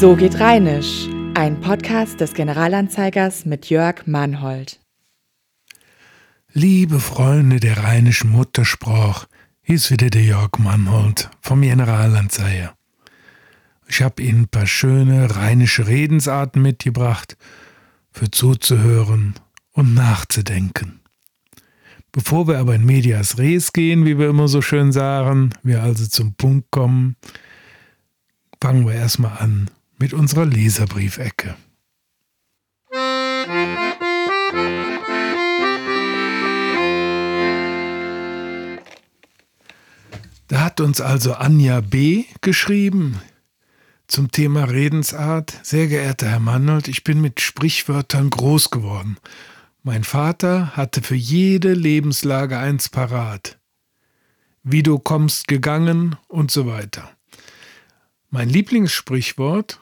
So geht Rheinisch, ein Podcast des Generalanzeigers mit Jörg Mannhold. Liebe Freunde der rheinischen Muttersprache, hier ist wieder der Jörg Mannhold vom Generalanzeiger. Ich habe Ihnen ein paar schöne rheinische Redensarten mitgebracht, für zuzuhören und nachzudenken. Bevor wir aber in Medias Res gehen, wie wir immer so schön sagen, wir also zum Punkt kommen, fangen wir erstmal an mit unserer Leserbriefecke. Da hat uns also Anja B. geschrieben zum Thema Redensart. Sehr geehrter Herr Mannold, ich bin mit Sprichwörtern groß geworden. Mein Vater hatte für jede Lebenslage eins parat. Wie du kommst gegangen und so weiter. Mein Lieblingssprichwort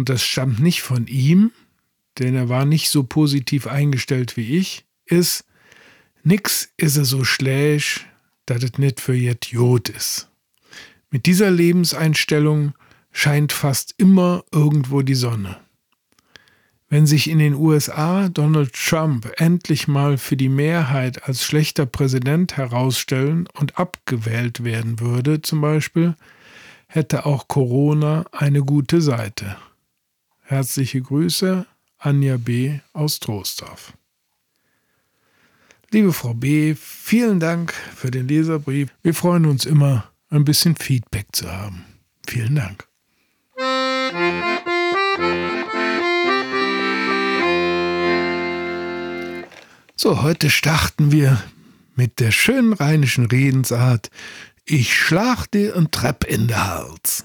und das stammt nicht von ihm, denn er war nicht so positiv eingestellt wie ich, ist, nix is er so schlecht, dat es nicht für jet Jod is. Mit dieser Lebenseinstellung scheint fast immer irgendwo die Sonne. Wenn sich in den USA Donald Trump endlich mal für die Mehrheit als schlechter Präsident herausstellen und abgewählt werden würde, zum Beispiel, hätte auch Corona eine gute Seite. Herzliche Grüße, Anja B. aus Troisdorf. Liebe Frau B., vielen Dank für den Leserbrief. Wir freuen uns immer, ein bisschen Feedback zu haben. Vielen Dank. So, heute starten wir mit der schönen rheinischen Redensart Ich schlag dir ein Trepp in den Hals.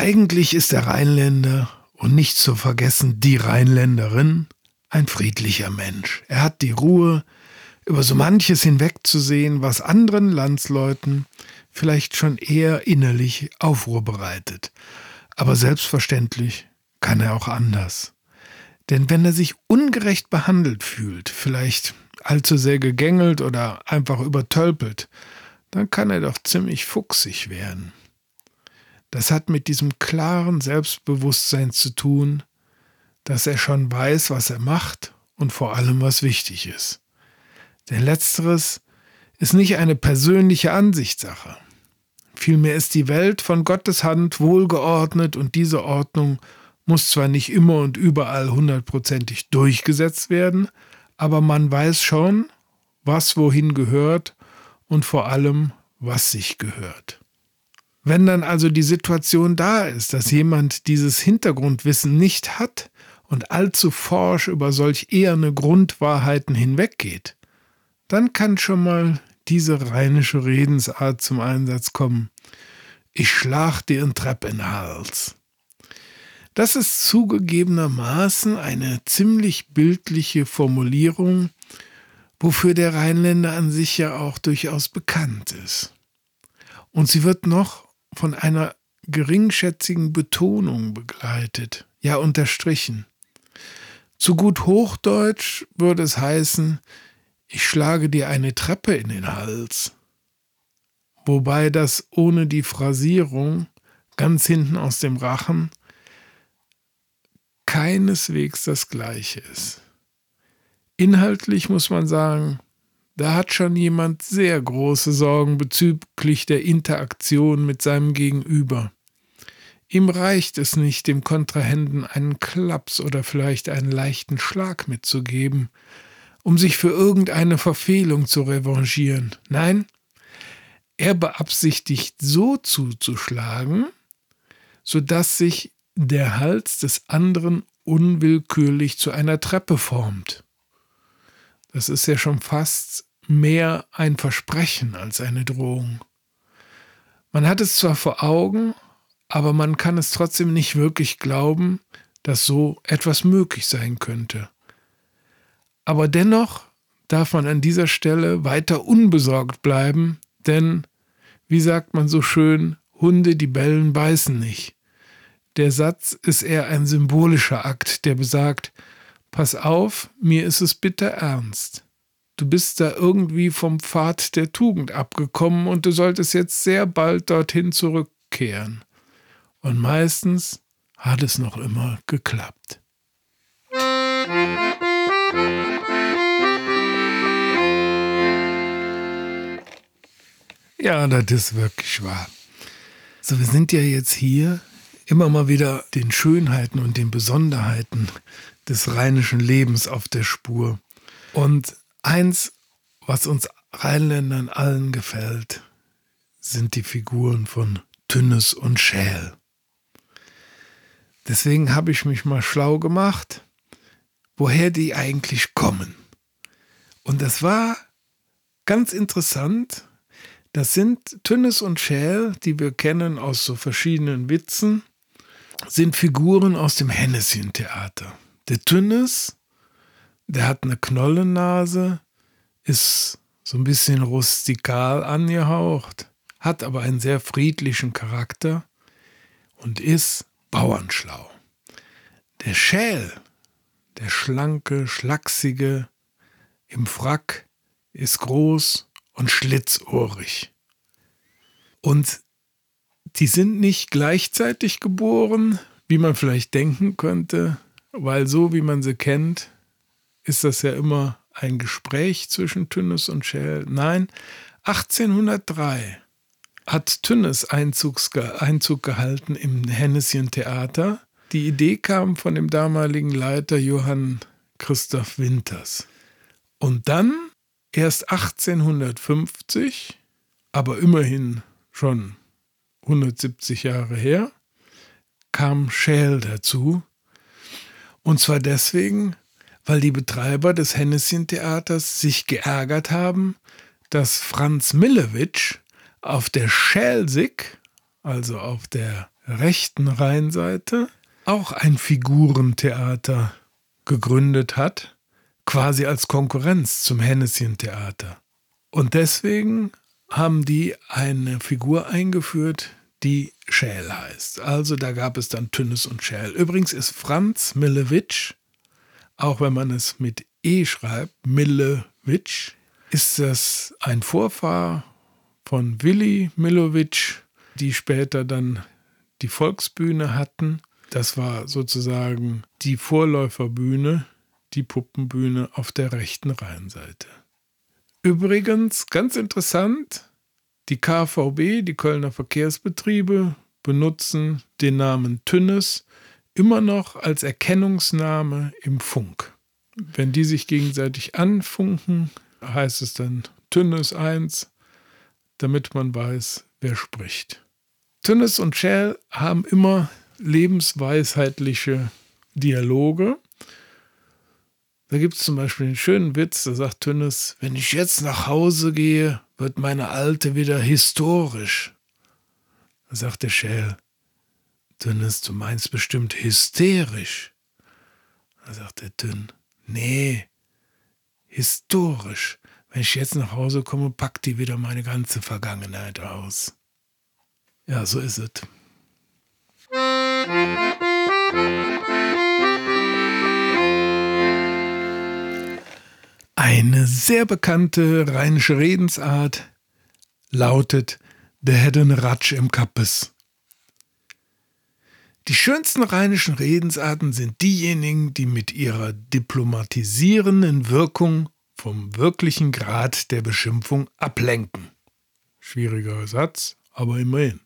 Eigentlich ist der Rheinländer und nicht zu vergessen die Rheinländerin ein friedlicher Mensch. Er hat die Ruhe, über so manches hinwegzusehen, was anderen Landsleuten vielleicht schon eher innerlich Aufruhr bereitet. Aber selbstverständlich kann er auch anders. Denn wenn er sich ungerecht behandelt fühlt, vielleicht allzu sehr gegängelt oder einfach übertölpelt, dann kann er doch ziemlich fuchsig werden. Das hat mit diesem klaren Selbstbewusstsein zu tun, dass er schon weiß, was er macht und vor allem, was wichtig ist. Denn letzteres ist nicht eine persönliche Ansichtssache. Vielmehr ist die Welt von Gottes Hand wohlgeordnet und diese Ordnung muss zwar nicht immer und überall hundertprozentig durchgesetzt werden, aber man weiß schon, was wohin gehört und vor allem, was sich gehört. Wenn dann also die Situation da ist, dass jemand dieses Hintergrundwissen nicht hat und allzu forsch über solch eherne Grundwahrheiten hinweggeht, dann kann schon mal diese rheinische Redensart zum Einsatz kommen. Ich schlag dir ein Trepp in den Hals. Das ist zugegebenermaßen eine ziemlich bildliche Formulierung, wofür der Rheinländer an sich ja auch durchaus bekannt ist. Und sie wird noch von einer geringschätzigen Betonung begleitet, ja unterstrichen. Zu gut Hochdeutsch würde es heißen, ich schlage dir eine Treppe in den Hals. Wobei das ohne die Phrasierung ganz hinten aus dem Rachen keineswegs das gleiche ist. Inhaltlich muss man sagen, da hat schon jemand sehr große Sorgen bezüglich der Interaktion mit seinem Gegenüber. Ihm reicht es nicht, dem Kontrahenten einen Klaps oder vielleicht einen leichten Schlag mitzugeben, um sich für irgendeine Verfehlung zu revanchieren. Nein, er beabsichtigt so zuzuschlagen, sodass sich der Hals des anderen unwillkürlich zu einer Treppe formt. Das ist ja schon fast mehr ein Versprechen als eine Drohung. Man hat es zwar vor Augen, aber man kann es trotzdem nicht wirklich glauben, dass so etwas möglich sein könnte. Aber dennoch darf man an dieser Stelle weiter unbesorgt bleiben, denn, wie sagt man so schön, Hunde, die bellen, beißen nicht. Der Satz ist eher ein symbolischer Akt, der besagt, pass auf, mir ist es bitter ernst du bist da irgendwie vom Pfad der Tugend abgekommen und du solltest jetzt sehr bald dorthin zurückkehren. Und meistens hat es noch immer geklappt. Ja, das ist wirklich wahr. So, wir sind ja jetzt hier immer mal wieder den Schönheiten und den Besonderheiten des rheinischen Lebens auf der Spur. Und eins, was uns Rheinländern allen gefällt, sind die Figuren von Tünnes und Schäl. Deswegen habe ich mich mal schlau gemacht, woher die eigentlich kommen. Und das war ganz interessant. Das sind Tünnes und Schäl, die wir kennen aus so verschiedenen Witzen, sind Figuren aus dem Hennessy-Theater. Der Tünnes, der hat eine Knollennase, ist so ein bisschen rustikal angehaucht, hat aber einen sehr friedlichen Charakter und ist bauernschlau. Der Schäl, der schlanke, schlachsige, im Frack, ist groß und schlitzohrig. Und die sind nicht gleichzeitig geboren, wie man vielleicht denken könnte, weil so wie man sie kennt, ist das ja immer ein Gespräch zwischen Tünnes und Schäl. Nein, 1803 hat Tünnes Einzug gehalten im Hennessyen Theater. Die Idee kam von dem damaligen Leiter Johann Christoph Winters. Und dann, erst 1850, aber immerhin schon 170 Jahre her, kam Schäl dazu. Und zwar deswegen, weil die Betreiber des Hennessyen-Theaters sich geärgert haben, dass Franz Millewitsch auf der Schelsig, also auf der rechten Rheinseite, auch ein Figurentheater gegründet hat, quasi als Konkurrenz zum Hennessyen-Theater. Und deswegen haben die eine Figur eingeführt, die Schäl heißt. Also da gab es dann Tünnes und Schäl. Übrigens ist Franz Millewitsch auch wenn man es mit E schreibt, Millewitsch, ist das ein Vorfahr von Willi Millowitsch, die später dann die Volksbühne hatten. Das war sozusagen die Vorläuferbühne, die Puppenbühne auf der rechten Rheinseite. Übrigens, ganz interessant, die KVB, die Kölner Verkehrsbetriebe, benutzen den Namen Tünnes immer noch als Erkennungsname im Funk. Wenn die sich gegenseitig anfunken, heißt es dann Tünnes 1, damit man weiß, wer spricht. Tünnes und Shell haben immer lebensweisheitliche Dialoge. Da gibt es zum Beispiel einen schönen Witz, da sagt Tünnes, wenn ich jetzt nach Hause gehe, wird meine Alte wieder historisch. Da sagt der Schell, Dünnes, du meinst bestimmt hysterisch. Da sagt der Dünn, nee, historisch. Wenn ich jetzt nach Hause komme, packt die wieder meine ganze Vergangenheit aus. Ja, so ist es. Eine sehr bekannte rheinische Redensart lautet, der hätte einen Ratsch im Kappes. Die schönsten rheinischen Redensarten sind diejenigen, die mit ihrer diplomatisierenden Wirkung vom wirklichen Grad der Beschimpfung ablenken. Schwieriger Satz, aber immerhin.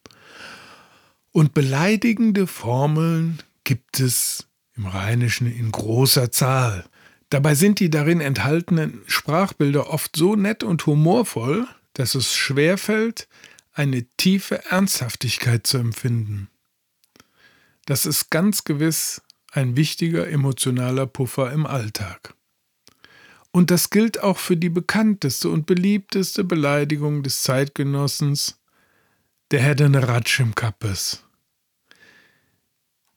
Und beleidigende Formeln gibt es im Rheinischen in großer Zahl. Dabei sind die darin enthaltenen Sprachbilder oft so nett und humorvoll, dass es schwerfällt, eine tiefe Ernsthaftigkeit zu empfinden. Das ist ganz gewiss ein wichtiger emotionaler Puffer im Alltag. Und das gilt auch für die bekannteste und beliebteste Beleidigung des Zeitgenossens, der Herr den Ratsch im Kappes.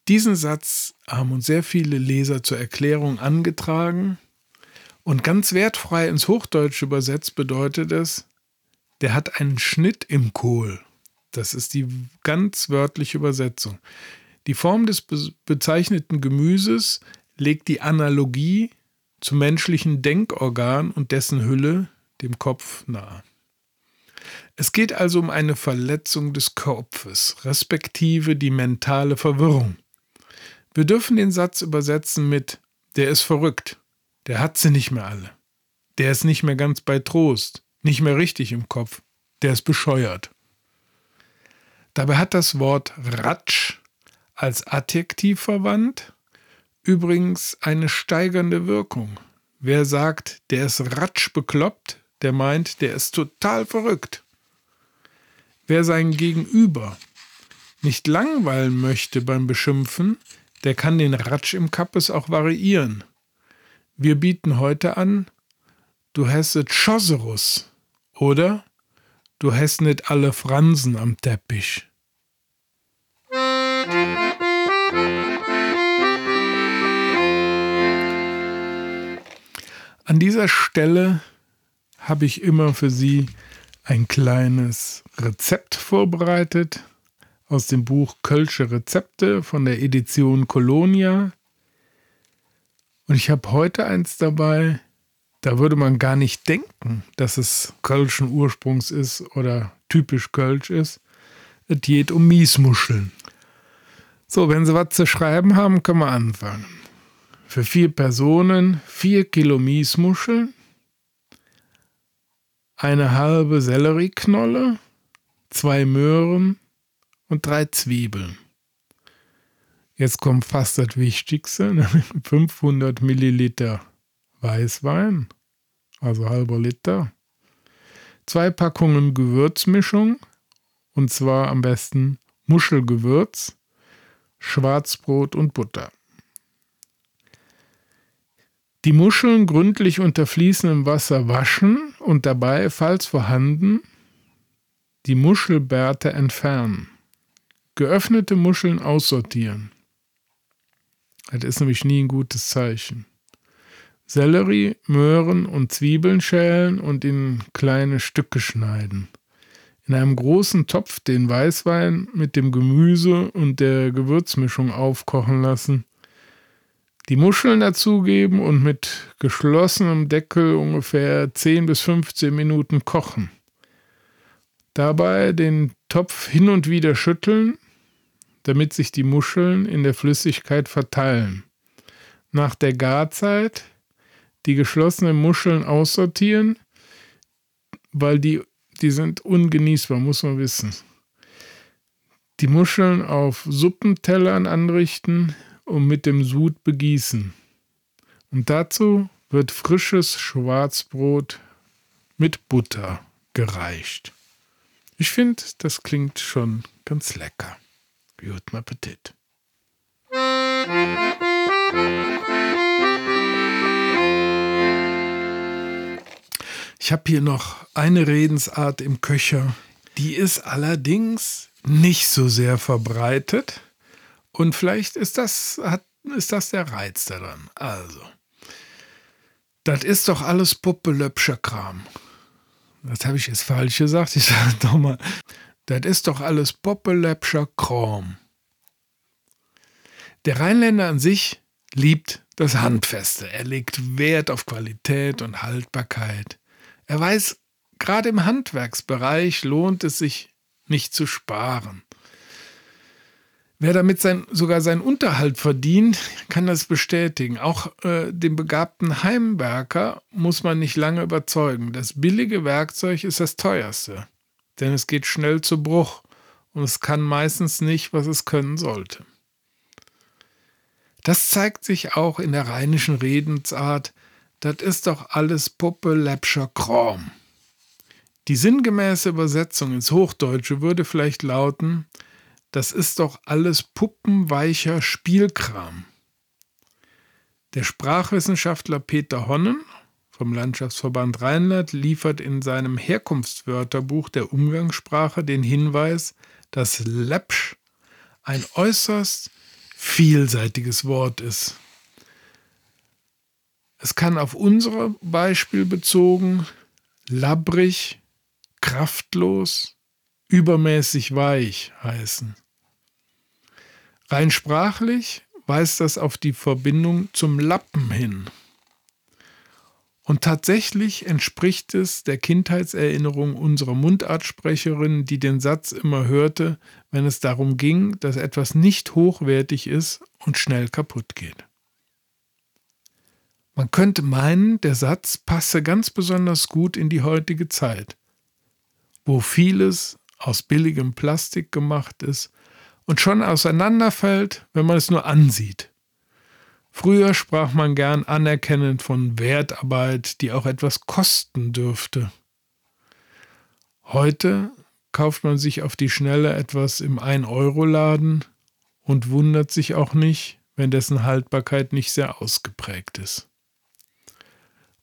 Diesen Satz haben uns sehr viele Leser zur Erklärung angetragen und ganz wertfrei ins Hochdeutsche übersetzt bedeutet es, der hat einen Schnitt im Kohl. Das ist die ganz wörtliche Übersetzung. Die Form des bezeichneten Gemüses legt die Analogie zum menschlichen Denkorgan und dessen Hülle, dem Kopf, nahe. Es geht also um eine Verletzung des Kopfes, respektive die mentale Verwirrung. Wir dürfen den Satz übersetzen mit Der ist verrückt, der hat sie nicht mehr alle. Der ist nicht mehr ganz bei Trost, nicht mehr richtig im Kopf, der ist bescheuert. Dabei hat das Wort Ratsch als Adjektiv verwandt übrigens eine steigernde Wirkung. Wer sagt, der ist ratsch bekloppt, der meint, der ist total verrückt. Wer sein Gegenüber nicht langweilen möchte beim Beschimpfen, der kann den Ratsch im Kappes auch variieren. Wir bieten heute an, du hässet Schosserus oder du hast nicht alle Fransen am Teppich. An dieser Stelle habe ich immer für Sie ein kleines Rezept vorbereitet aus dem Buch Kölsche Rezepte von der Edition Colonia. Und ich habe heute eins dabei, da würde man gar nicht denken, dass es kölschen Ursprungs ist oder typisch kölsch ist. Es geht um Miesmuscheln. So, wenn Sie was zu schreiben haben, können wir anfangen. Für vier Personen vier Kilo Miesmuscheln, eine halbe Sellerieknolle, zwei Möhren und drei Zwiebeln. Jetzt kommt fast das Wichtigste: 500 Milliliter Weißwein, also halber Liter, zwei Packungen Gewürzmischung, und zwar am besten Muschelgewürz, Schwarzbrot und Butter. Die Muscheln gründlich unter fließendem Wasser waschen und dabei, falls vorhanden, die Muschelbärte entfernen. Geöffnete Muscheln aussortieren. Das ist nämlich nie ein gutes Zeichen. Sellerie, Möhren und Zwiebeln schälen und in kleine Stücke schneiden. In einem großen Topf den Weißwein mit dem Gemüse und der Gewürzmischung aufkochen lassen die Muscheln dazugeben und mit geschlossenem Deckel ungefähr 10 bis 15 Minuten kochen. Dabei den Topf hin und wieder schütteln, damit sich die Muscheln in der Flüssigkeit verteilen. Nach der Garzeit die geschlossenen Muscheln aussortieren, weil die, die sind ungenießbar, muss man wissen. Die Muscheln auf Suppentellern anrichten, und mit dem Sud begießen. Und dazu wird frisches Schwarzbrot mit Butter gereicht. Ich finde, das klingt schon ganz lecker. Guten Appetit. Ich habe hier noch eine Redensart im Köcher, die ist allerdings nicht so sehr verbreitet. Und vielleicht ist das, hat, ist das der Reiz daran. Also, das ist doch alles Puppelöpscher Kram. Das habe ich jetzt falsch gesagt. Ich sage doch mal, das ist doch alles Poppeläppscher Kram. Der Rheinländer an sich liebt das Handfeste. Er legt Wert auf Qualität und Haltbarkeit. Er weiß, gerade im Handwerksbereich lohnt es sich nicht zu sparen. Wer damit sein, sogar seinen Unterhalt verdient, kann das bestätigen. Auch äh, den begabten Heimwerker muss man nicht lange überzeugen. Das billige Werkzeug ist das teuerste, denn es geht schnell zu Bruch und es kann meistens nicht, was es können sollte. Das zeigt sich auch in der rheinischen Redensart, das ist doch alles Puppe läppscher Kram. Die sinngemäße Übersetzung ins Hochdeutsche würde vielleicht lauten, das ist doch alles puppenweicher Spielkram. Der Sprachwissenschaftler Peter Honnen vom Landschaftsverband Rheinland liefert in seinem Herkunftswörterbuch der Umgangssprache den Hinweis, dass Läppsch ein äußerst vielseitiges Wort ist. Es kann auf unser Beispiel bezogen labbrig, kraftlos, übermäßig weich heißen. Rein sprachlich weist das auf die Verbindung zum Lappen hin. Und tatsächlich entspricht es der Kindheitserinnerung unserer Mundartsprecherin, die den Satz immer hörte, wenn es darum ging, dass etwas nicht hochwertig ist und schnell kaputt geht. Man könnte meinen, der Satz passe ganz besonders gut in die heutige Zeit, wo vieles aus billigem Plastik gemacht ist und schon auseinanderfällt, wenn man es nur ansieht. Früher sprach man gern anerkennend von Wertarbeit, die auch etwas kosten dürfte. Heute kauft man sich auf die Schnelle etwas im 1-Euro-Laden und wundert sich auch nicht, wenn dessen Haltbarkeit nicht sehr ausgeprägt ist.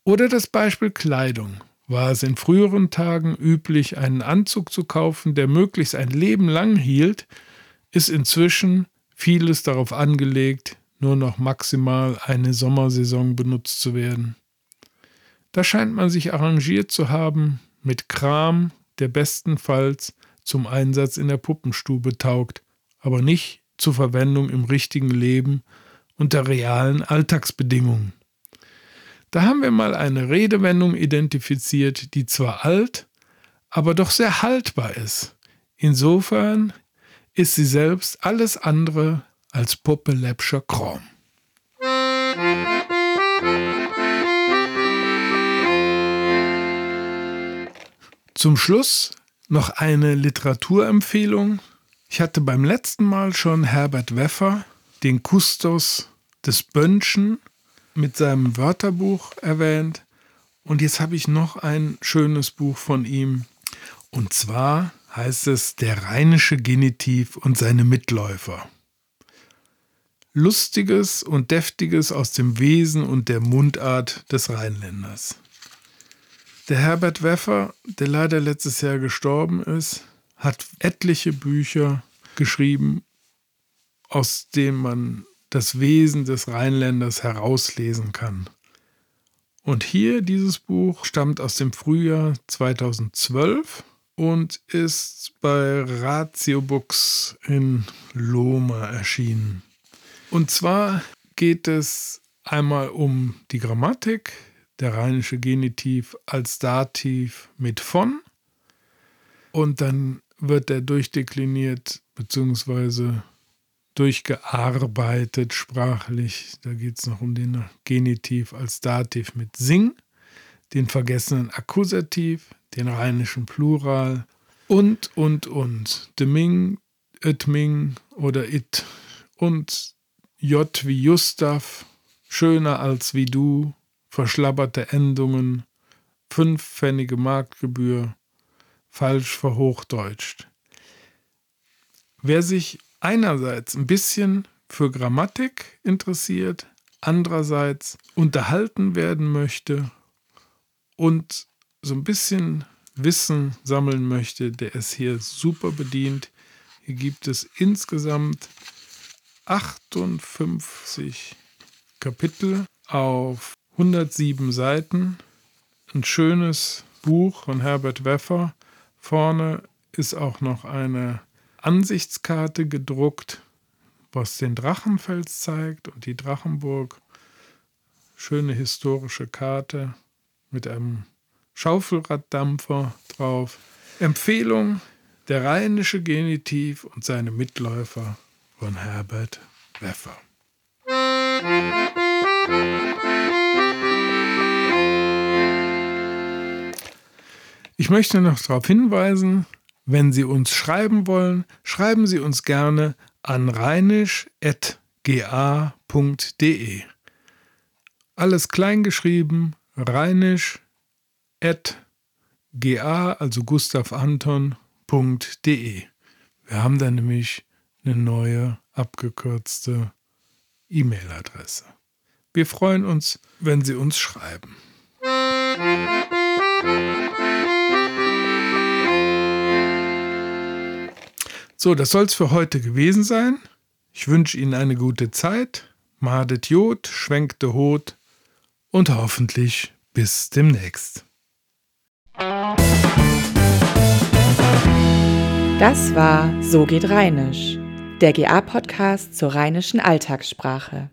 Oder das Beispiel Kleidung. War es in früheren Tagen üblich, einen Anzug zu kaufen, der möglichst ein Leben lang hielt, ist inzwischen vieles darauf angelegt, nur noch maximal eine Sommersaison benutzt zu werden. Da scheint man sich arrangiert zu haben mit Kram, der bestenfalls zum Einsatz in der Puppenstube taugt, aber nicht zur Verwendung im richtigen Leben unter realen Alltagsbedingungen. Da haben wir mal eine Redewendung identifiziert, die zwar alt, aber doch sehr haltbar ist. Insofern ist sie selbst alles andere als Puppe läppscher Kram. Zum Schluss noch eine Literaturempfehlung. Ich hatte beim letzten Mal schon Herbert Weffer, den Kustos des Bönschen, mit seinem Wörterbuch erwähnt. Und jetzt habe ich noch ein schönes Buch von ihm. Und zwar heißt es Der rheinische Genitiv und seine Mitläufer. Lustiges und Deftiges aus dem Wesen und der Mundart des Rheinländers. Der Herbert Weffer, der leider letztes Jahr gestorben ist, hat etliche Bücher geschrieben, aus denen man das Wesen des Rheinländers herauslesen kann. Und hier dieses Buch stammt aus dem Frühjahr 2012 und ist bei Ratio Books in Lohme erschienen. Und zwar geht es einmal um die Grammatik, der rheinische Genitiv als Dativ mit von. Und dann wird er durchdekliniert bzw. durchgearbeitet sprachlich. Da geht es noch um den Genitiv als Dativ mit sing, den vergessenen Akkusativ, den rheinischen Plural und, und, und. Deming, etming oder it und J wie Gustav, schöner als wie du, verschlabberte Endungen, fünfpfennige Marktgebühr, falsch verhochdeutscht. Wer sich einerseits ein bisschen für Grammatik interessiert, andererseits unterhalten werden möchte und so ein bisschen Wissen sammeln möchte, der ist hier super bedient. Hier gibt es insgesamt 58 Kapitel auf 107 Seiten. Ein schönes Buch von Herbert Weffer. Vorne ist auch noch eine Ansichtskarte gedruckt, was den Drachenfels zeigt und die Drachenburg. Schöne historische Karte mit einem Schaufelraddampfer drauf. Empfehlung: Der rheinische Genitiv und seine Mitläufer von Herbert Weffer. Ich möchte noch darauf hinweisen, wenn Sie uns schreiben wollen, schreiben Sie uns gerne an rheinisch.ga.de. Alles kleingeschrieben, rheinisch.ga, also Gustav Anton.de. Wir haben da nämlich eine neue abgekürzte E-Mail-Adresse. Wir freuen uns, wenn Sie uns schreiben. So, das soll es für heute gewesen sein. Ich wünsche Ihnen eine gute Zeit. Madet Jod, schwenkte Hot und hoffentlich bis demnächst. Das war So geht Rheinisch der GA-Podcast zur rheinischen Alltagssprache.